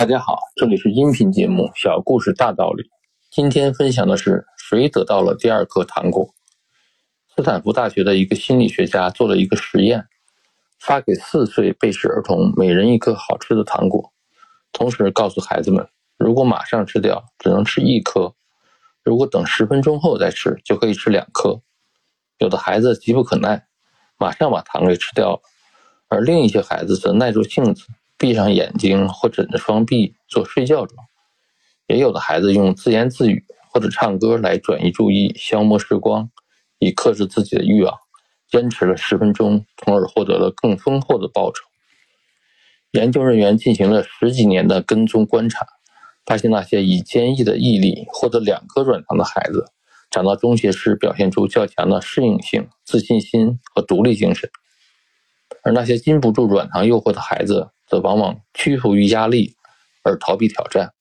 大家好，这里是音频节目《小故事大道理》。今天分享的是谁得到了第二颗糖果？斯坦福大学的一个心理学家做了一个实验，发给四岁被试儿童每人一颗好吃的糖果，同时告诉孩子们，如果马上吃掉，只能吃一颗；如果等十分钟后再吃，就可以吃两颗。有的孩子急不可耐，马上把糖给吃掉了，而另一些孩子则耐住性子。闭上眼睛或枕着双臂做睡觉状，也有的孩子用自言自语或者唱歌来转移注意、消磨时光，以克制自己的欲望，坚持了十分钟，从而获得了更丰厚的报酬。研究人员进行了十几年的跟踪观察，发现那些以坚毅的毅力获得两颗软糖的孩子，长到中学时表现出较强的适应性、自信心和独立精神，而那些禁不住软糖诱惑的孩子。则往往屈服于压力而逃避挑战。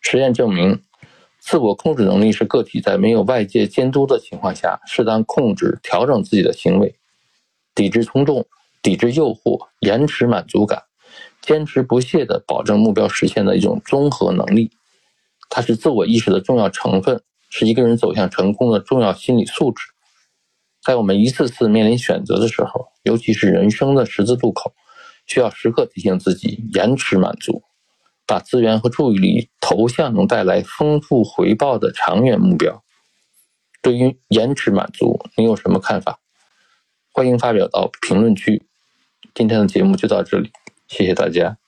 实验证明，自我控制能力是个体在没有外界监督的情况下，适当控制、调整自己的行为，抵制冲动、抵制诱惑、延迟满足感、坚持不懈地保证目标实现的一种综合能力。它是自我意识的重要成分，是一个人走向成功的重要心理素质。在我们一次次面临选择的时候，尤其是人生的十字路口。需要时刻提醒自己，延迟满足，把资源和注意力投向能带来丰富回报的长远目标。对于延迟满足，你有什么看法？欢迎发表到评论区。今天的节目就到这里，谢谢大家。